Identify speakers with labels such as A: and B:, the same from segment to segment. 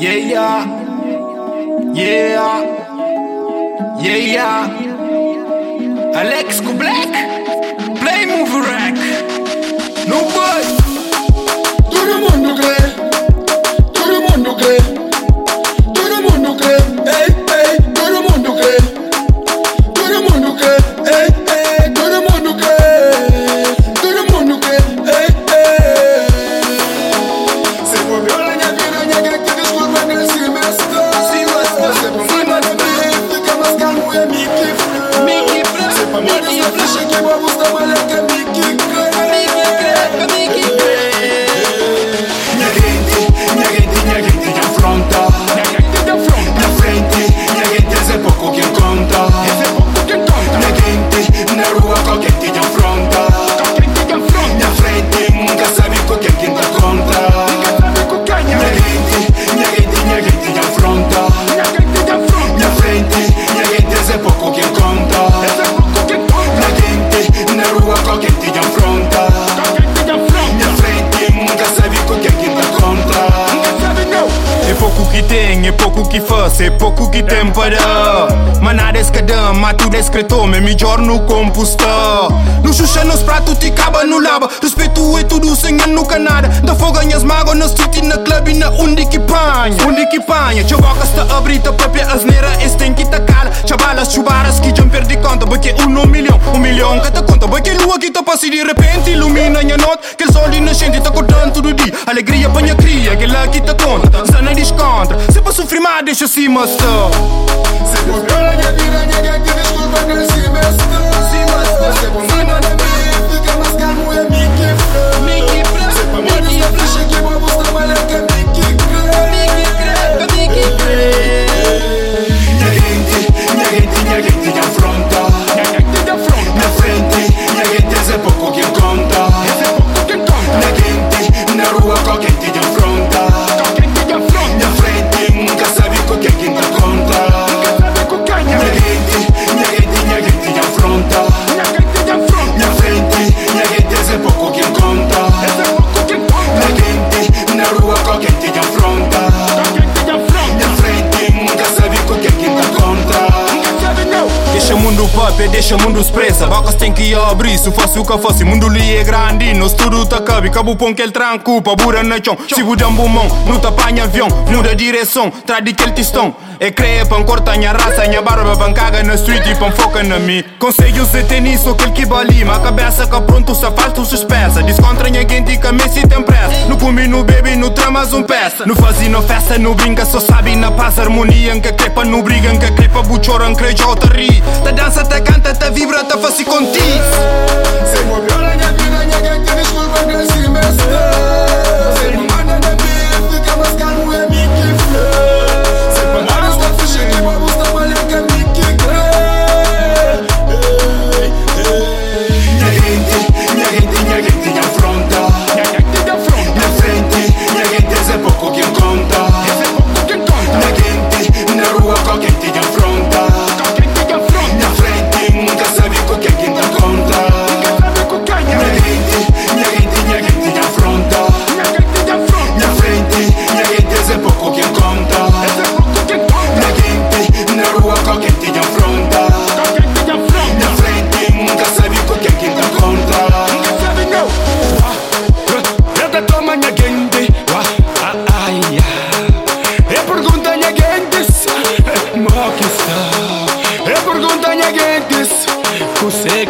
A: Yeah, yeah. Yeah. Yeah, yeah. Alex Kublek. Play Move Rack.
B: Ni flesh qui moi vous te afronta. Na frente, nunca sabe? Com quem quem tá contra É pouco
C: que tem, é pouco que faz, é pouco que tem para. Manar esse cadão, mas tudo é escritor, me melhor no compostor No xuxa nos pratos te acaba no lava Respeito é tudo sem nunca nada. Da fogo ganhas mágoa na e na club e na onde que panha. Onde que panha, chavoca está a abrir a própria asneira Esse tem que tá cala, chavalas chubaras que já perdi conta Porque um no milhão, um milhão que tá conta Porque lua que tá passa e de repente ilumina minha nota Que o sol nascente tá acordando todo dia Alegria pra minha cria, que lá que tá conta Sana descontra, se pra sofrer mais deixa se mostrar
B: Se volvió la ñaquera,
C: deixa o mundo expressa Bocas tem que abrir, se fosse o que fosse Mundo li é grande, nós tudo tá cabe Cabo pão que ele tranco, pa bura na chão. Se o um mão, não tá apanha avião Muda direção, trade que ele tistão É creia pra cortar minha raça Minha barba pra caga na street e pra foca na mim Conselho se tem nisso, aquele que bali a cabeça que pronto, se falta se espessa Descontra minha gente que a Messi tem pressa No comi, no bebe, no tramas um peça No faz e no festa, no brinca Só sabe na paz, harmonia Que crepa no briga, que crepa buchoran, creja ou ri Ta dança, ta canta, ta vibra, ta faci contigo
B: Se volvió la ñaquera, ñaquera, que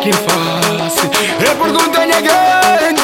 B: que faço. É por conta ninguém.